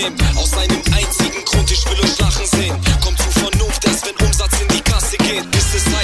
Problem. Aus einem einzigen Grund, ich will euch lachen sehen. Kommt zu Vernunft, erst wenn Umsatz in die Kasse geht. Bis es